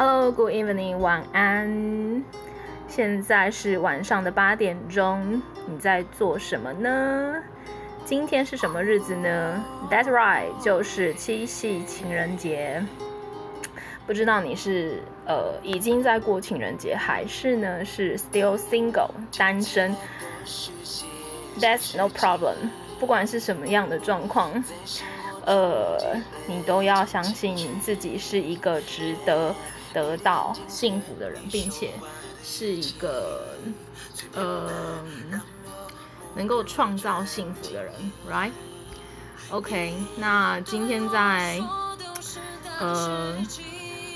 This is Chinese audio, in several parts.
Hello, good evening，晚安。现在是晚上的八点钟，你在做什么呢？今天是什么日子呢？That's right，就是七夕情人节。不知道你是呃已经在过情人节，还是呢是 still single 单身？That's no problem。不管是什么样的状况，呃，你都要相信自己是一个值得。得到幸福的人，并且是一个呃能够创造幸福的人，right？OK，、那今天在呃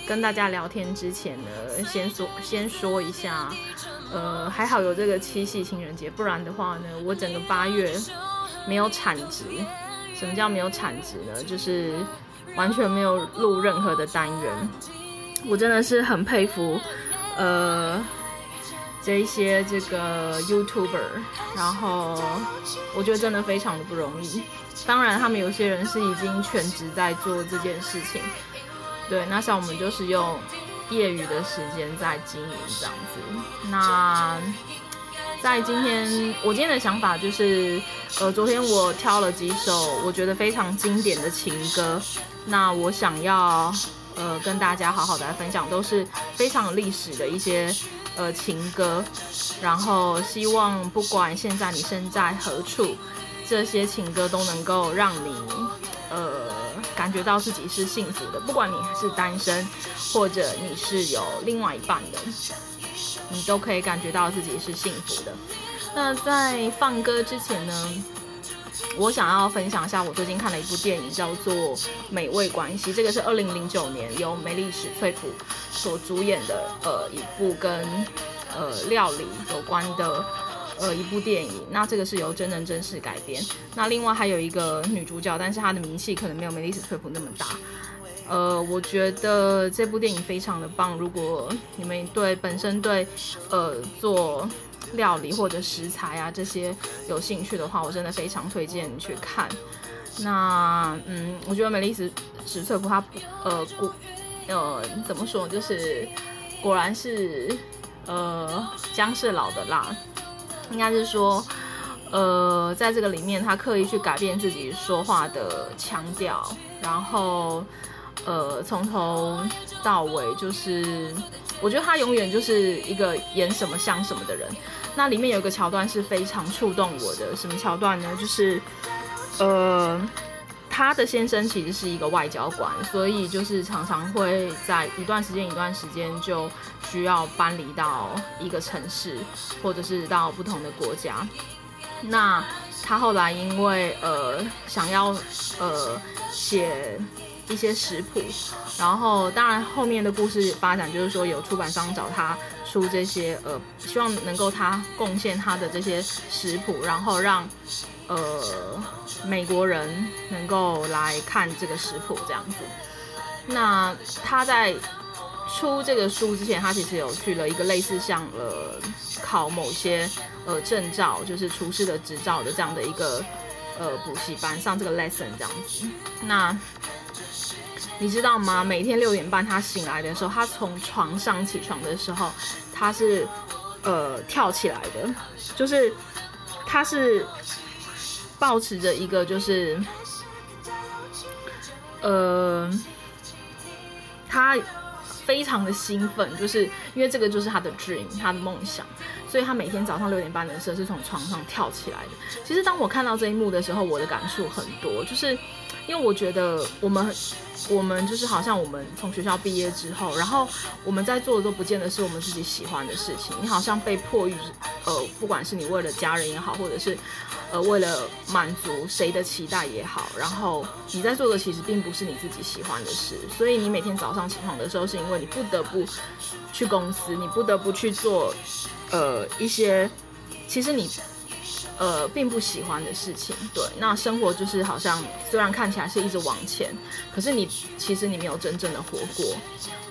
跟大家聊天之前呢，先说先说一下，呃，还好有这个七夕情人节，不然的话呢，我整个八月没有产值。什么叫没有产值呢？就是完全没有录任何的单元。我真的是很佩服，呃，这一些这个 YouTuber，然后我觉得真的非常的不容易。当然，他们有些人是已经全职在做这件事情，对。那像我们就是用业余的时间在经营这样子。那在今天，我今天的想法就是，呃，昨天我挑了几首我觉得非常经典的情歌，那我想要。呃，跟大家好好的来分享，都是非常有历史的一些呃情歌，然后希望不管现在你身在何处，这些情歌都能够让你呃感觉到自己是幸福的，不管你是单身，或者你是有另外一半的，你都可以感觉到自己是幸福的。那在放歌之前呢，我想要分享一下我最近看了一部电影，叫做《美味关系》。这个是二零零九年由梅丽史翠普所主演的呃一部跟呃料理有关的呃一部电影。那这个是由真人真事改编。那另外还有一个女主角，但是她的名气可能没有梅丽史翠普那么大。呃，我觉得这部电影非常的棒。如果你们对本身对呃做料理或者食材啊这些有兴趣的话，我真的非常推荐你去看。那嗯，我觉得梅莉史史翠普她呃果呃怎么说，就是果然是呃姜是老的辣，应该是说呃在这个里面他刻意去改变自己说话的腔调，然后呃从头到尾就是我觉得他永远就是一个演什么像什么的人。那里面有一个桥段是非常触动我的，什么桥段呢？就是，呃，他的先生其实是一个外交官，所以就是常常会在一段时间一段时间就需要搬离到一个城市，或者是到不同的国家。那他后来因为呃想要呃写一些食谱，然后当然后面的故事发展就是说有出版商找他。出这些呃，希望能够他贡献他的这些食谱，然后让呃美国人能够来看这个食谱这样子。那他在出这个书之前，他其实有去了一个类似像呃考某些呃证照，就是厨师的执照的这样的一个呃补习班，上这个 lesson 这样子。那你知道吗？每天六点半他醒来的时候，他从床上起床的时候。他是，呃，跳起来的，就是他是保持着一个，就是，呃，他非常的兴奋，就是因为这个就是他的 dream，他的梦想，所以他每天早上六点半的时候是从床上跳起来的。其实当我看到这一幕的时候，我的感触很多，就是因为我觉得我们。我们就是好像我们从学校毕业之后，然后我们在做的都不见得是我们自己喜欢的事情。你好像被迫于，呃，不管是你为了家人也好，或者是，呃，为了满足谁的期待也好，然后你在做的其实并不是你自己喜欢的事。所以你每天早上起床的时候，是因为你不得不去公司，你不得不去做，呃，一些其实你。呃，并不喜欢的事情，对。那生活就是好像，虽然看起来是一直往前，可是你其实你没有真正的活过。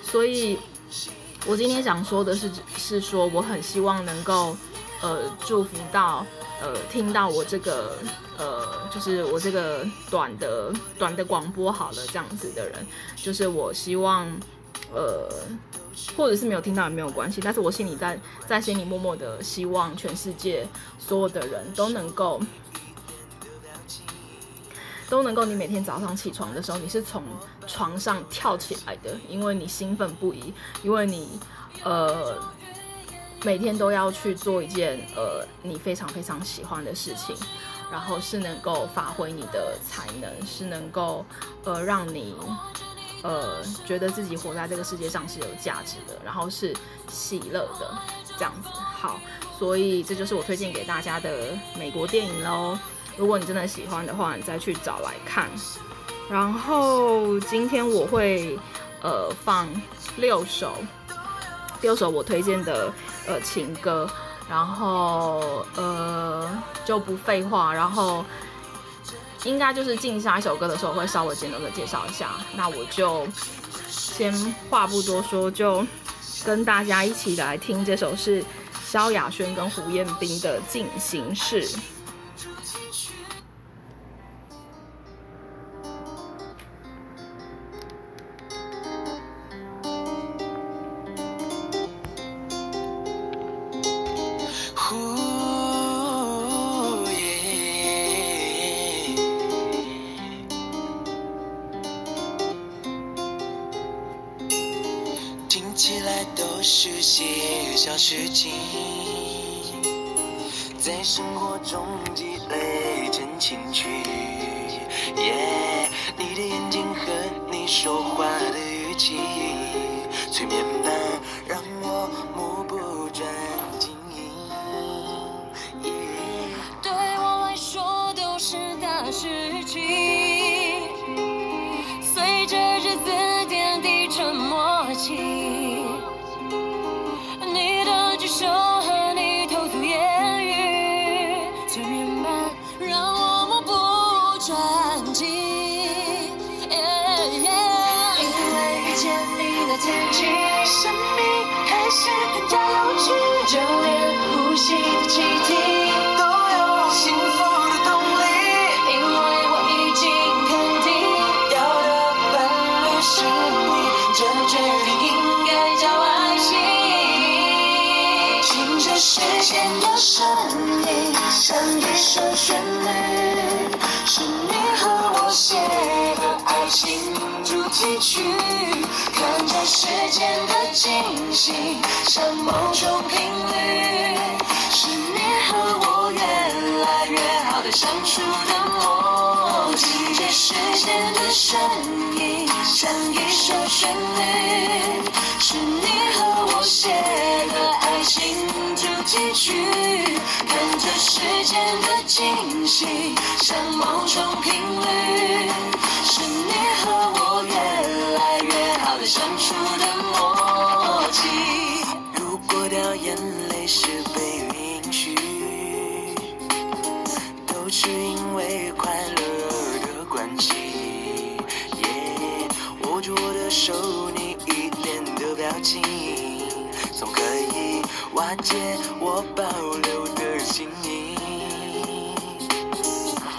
所以，我今天想说的是，是说我很希望能够，呃，祝福到，呃，听到我这个，呃，就是我这个短的短的广播好了这样子的人，就是我希望，呃。或者是没有听到也没有关系，但是我心里在在心里默默的希望全世界所有的人都能够都能够，你每天早上起床的时候，你是从床上跳起来的，因为你兴奋不已，因为你呃每天都要去做一件呃你非常非常喜欢的事情，然后是能够发挥你的才能，是能够呃让你。呃，觉得自己活在这个世界上是有价值的，然后是喜乐的，这样子。好，所以这就是我推荐给大家的美国电影喽。如果你真的喜欢的话，你再去找来看。然后今天我会呃放六首六首我推荐的呃情歌，然后呃就不废话，然后。应该就是进下一首歌的时候，会稍微简短的介绍一下。那我就先话不多说，就跟大家一起来听这首是萧亚轩跟胡彦斌的《进行式》。是些小事情在生活中积累成情趣。耶你的眼睛和你说话的语气，催眠般让就和你偷吐言语，催眠般让我目不转睛。因为遇见你那天起，神秘开始更加有趣，就连呼吸的气体。间的声音像一首旋律，是你和我写的爱情主题曲。看着时间的进行像某种频率，是你和完结我保留的心意，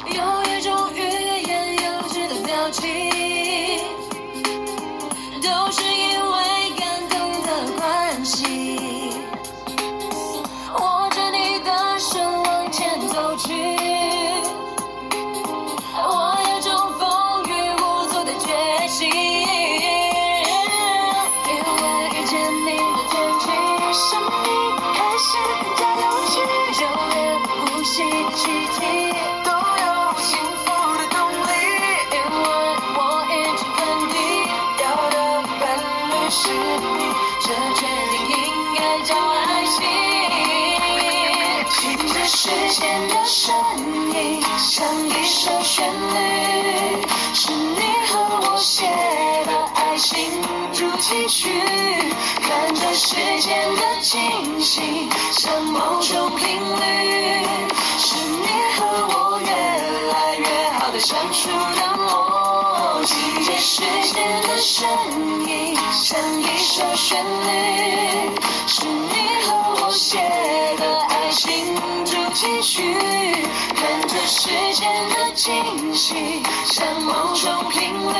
有一种欲言又止的表情，都是这时间的声音像一首旋律，是你和我写的爱情主题曲。看着时间的进行像某种频率，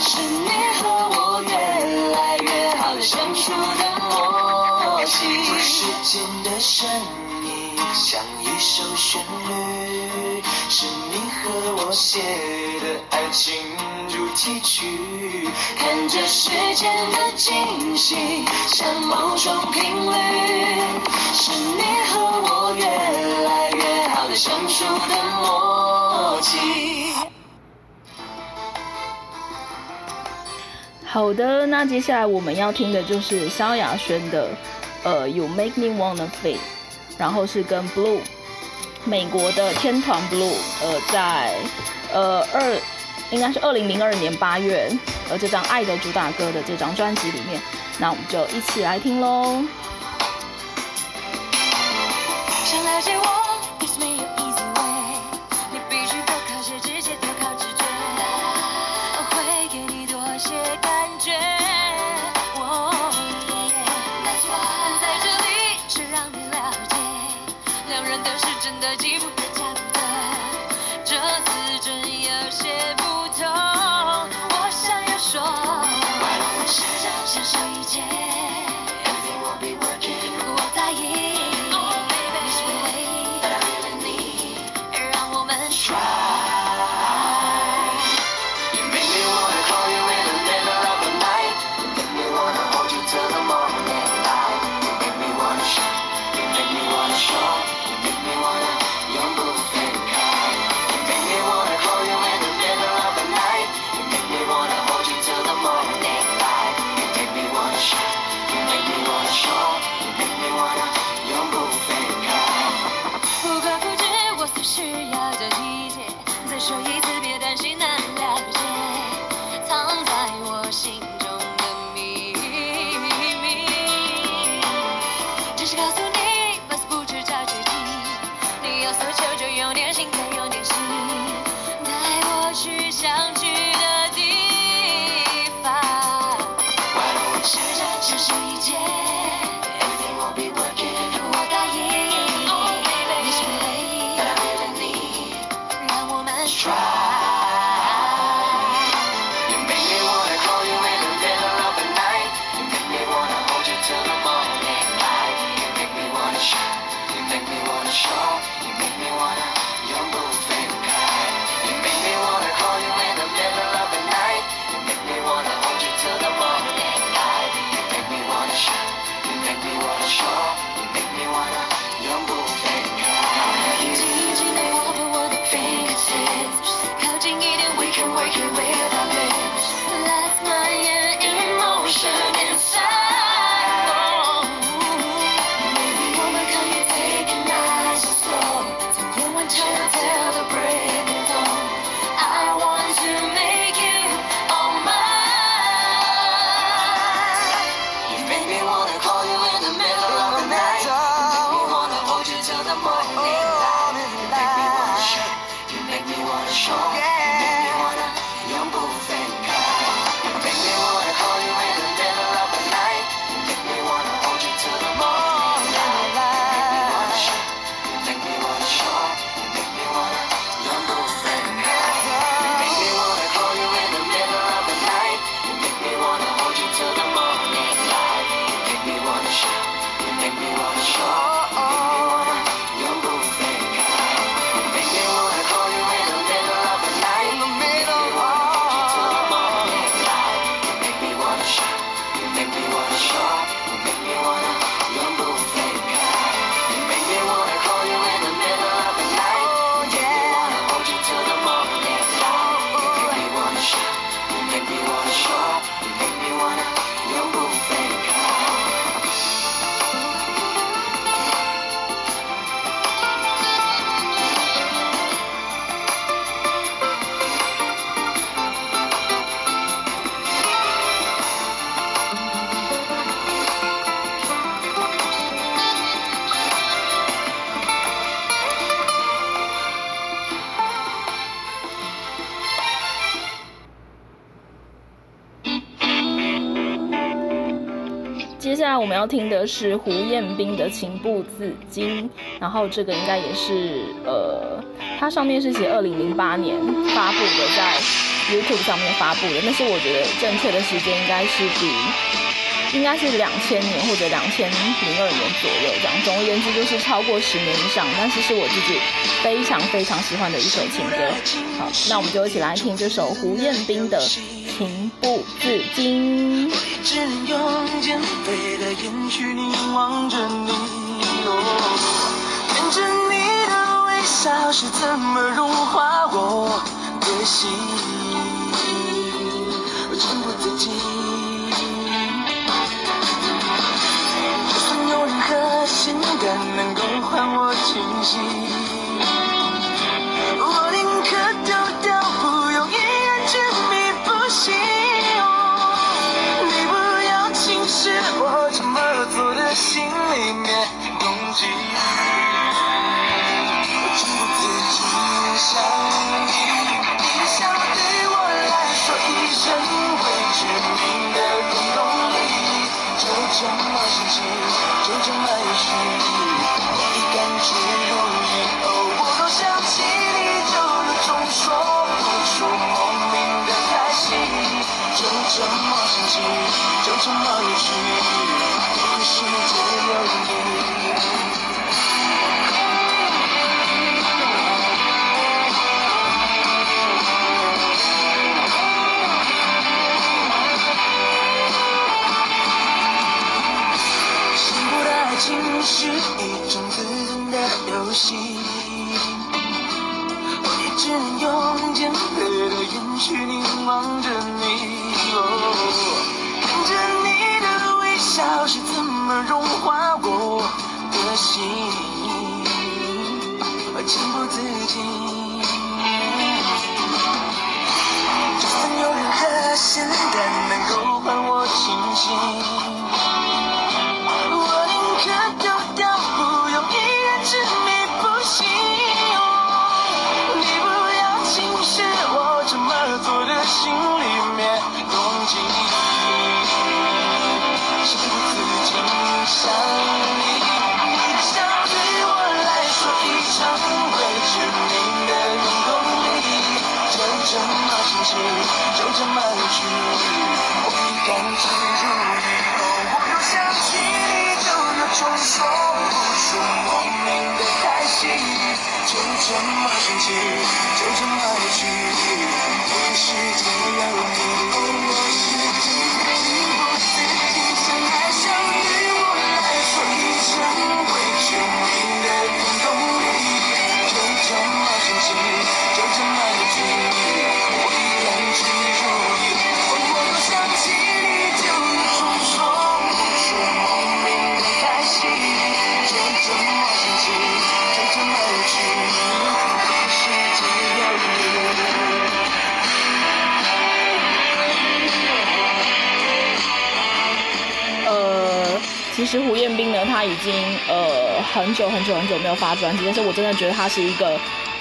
是你和我越来越好的相处。时间的声音，像一首旋律，是你和我写的爱情主题曲。看着时间的惊喜，像某种频率，是你和我越来越好的相处的默契。好的，那接下来我们要听的就是萧亚轩的，呃，You Make Me Wanna Fly，然后是跟 Blue，美国的天团 Blue，呃，在呃二，应该是二零零二年八月，而，这张《爱的主打歌》的这张专辑里面，那我们就一起来听喽。要听的是胡彦斌的《情不自禁》，然后这个应该也是呃，它上面是写二零零八年发布的，在 YouTube 上面发布的。但是我觉得正确的时间应该是比应该是两千年或者两千零二年左右这样。总而言之，就是超过十年以上，但是是我自己非常非常喜欢的一首情歌。好，那我们就一起来听这首胡彦斌的《情不自禁》。看着你的微笑是怎么融化我的心，我情不自禁。让我清醒。其其实胡彦斌呢，他已经呃很久很久很久没有发专辑，但是我真的觉得他是一个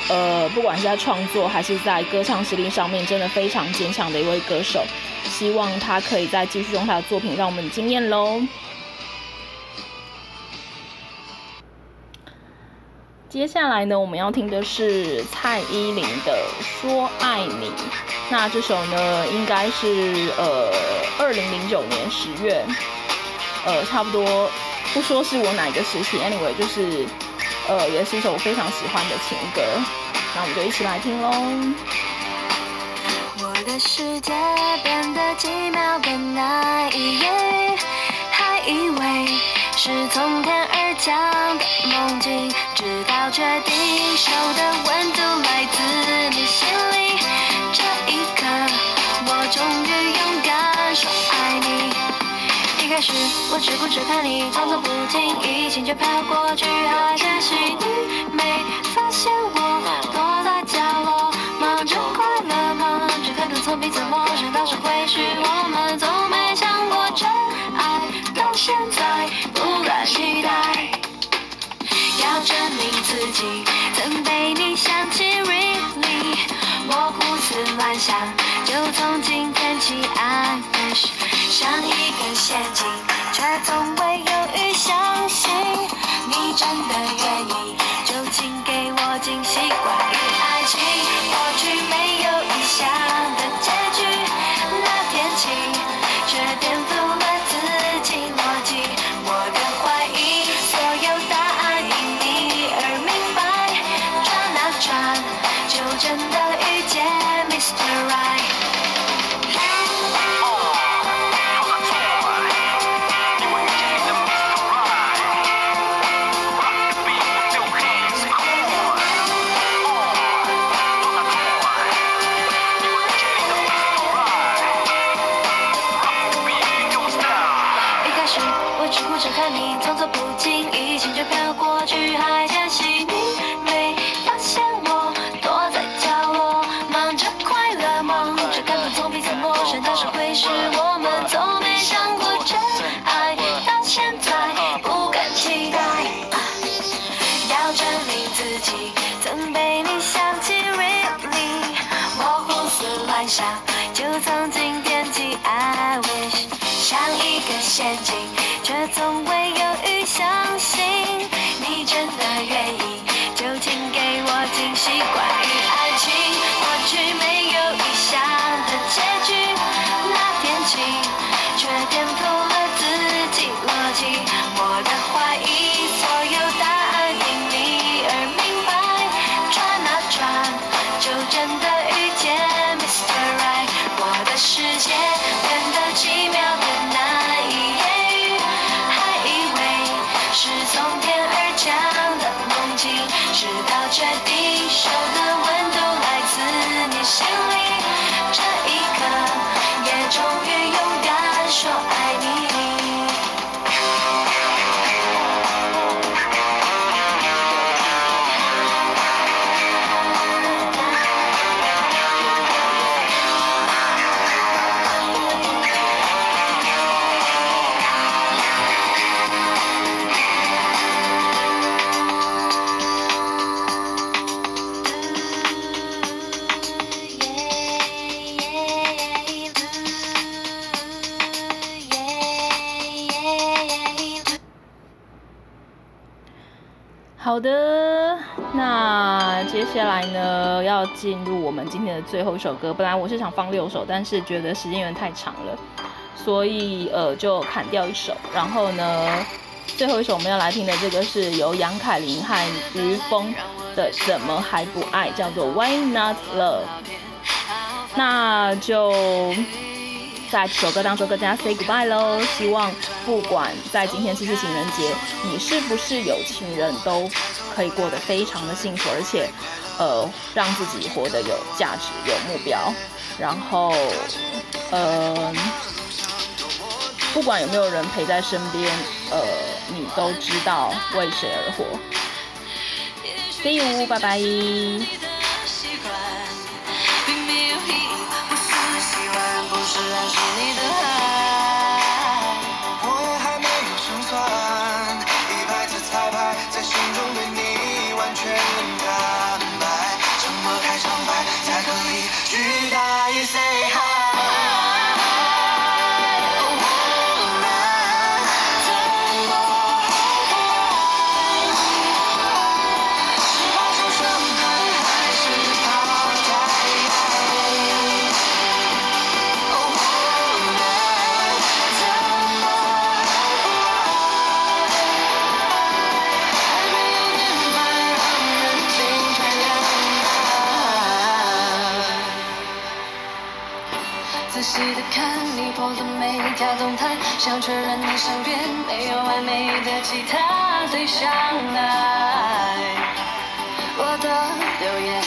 呃不管是在创作还是在歌唱实力上面，真的非常坚强的一位歌手。希望他可以再继续用他的作品让我们惊艳喽。接下来呢，我们要听的是蔡依林的《说爱你》。那这首呢，应该是呃二零零九年十月。呃，差不多不说是我哪一个时期，anyway，就是，呃，也是一首我非常喜欢的情歌，那我们就一起来听喽。我的世界变得奇妙的那一夜，还以为是从天而降的梦境，直到确定手的温度来自你心里，这一刻我终于勇。我只顾着看你，装作不经意，心却飘过去，还可惜你没发现我躲在角落，忙着快乐，忙着可能从彼此陌生到是会是，我们从没想过真爱，到现在不敢期待，要证明自己曾被你想起，really，我胡思乱想，就从今天起，I wish。像一个陷阱，却从未犹豫相信你真的愿意，就请给我惊喜。关于爱情，过去没有预想的结局，那天起却颠好的，那接下来呢，要进入我们今天的最后一首歌。本来我是想放六首，但是觉得时间有点太长了，所以呃就砍掉一首。然后呢，最后一首我们要来听的这个是由杨凯琳和于峰的《怎么还不爱》，叫做《Why Not Love》。那就在这首歌当中跟大家 say goodbye 喽。希望不管在今天七夕情人节，你是不是有情人，都可以过得非常的幸福，而且，呃，让自己活得有价值、有目标。然后，呃，不管有没有人陪在身边，呃，你都知道为谁而活。See you，拜拜。跳动态，想确认你身边没有完美的其他对象来。我的留言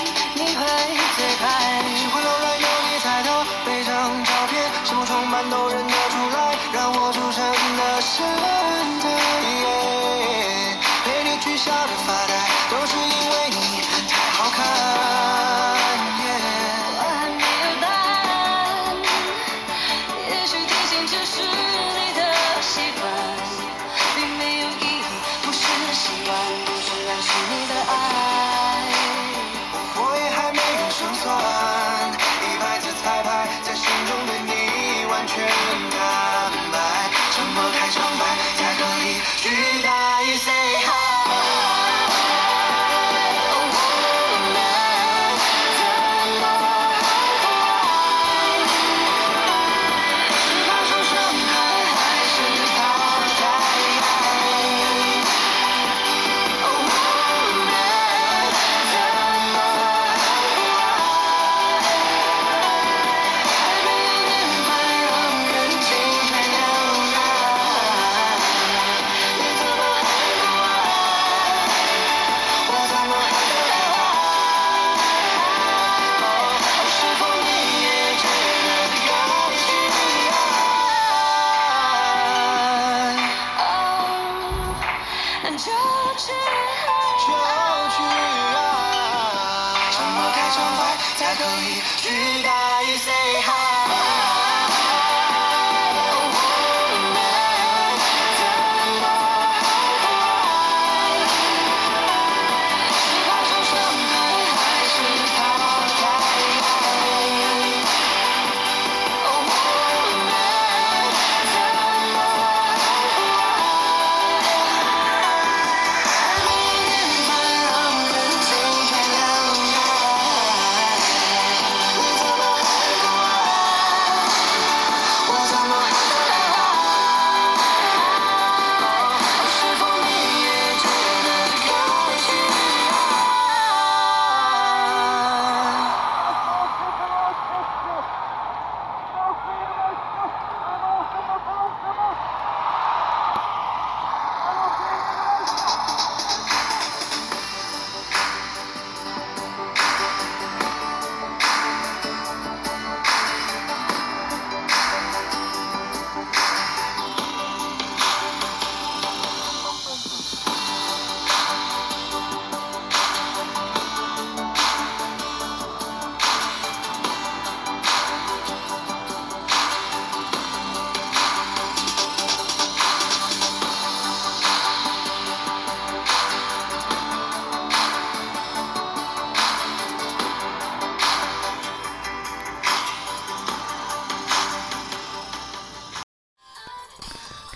才可以去到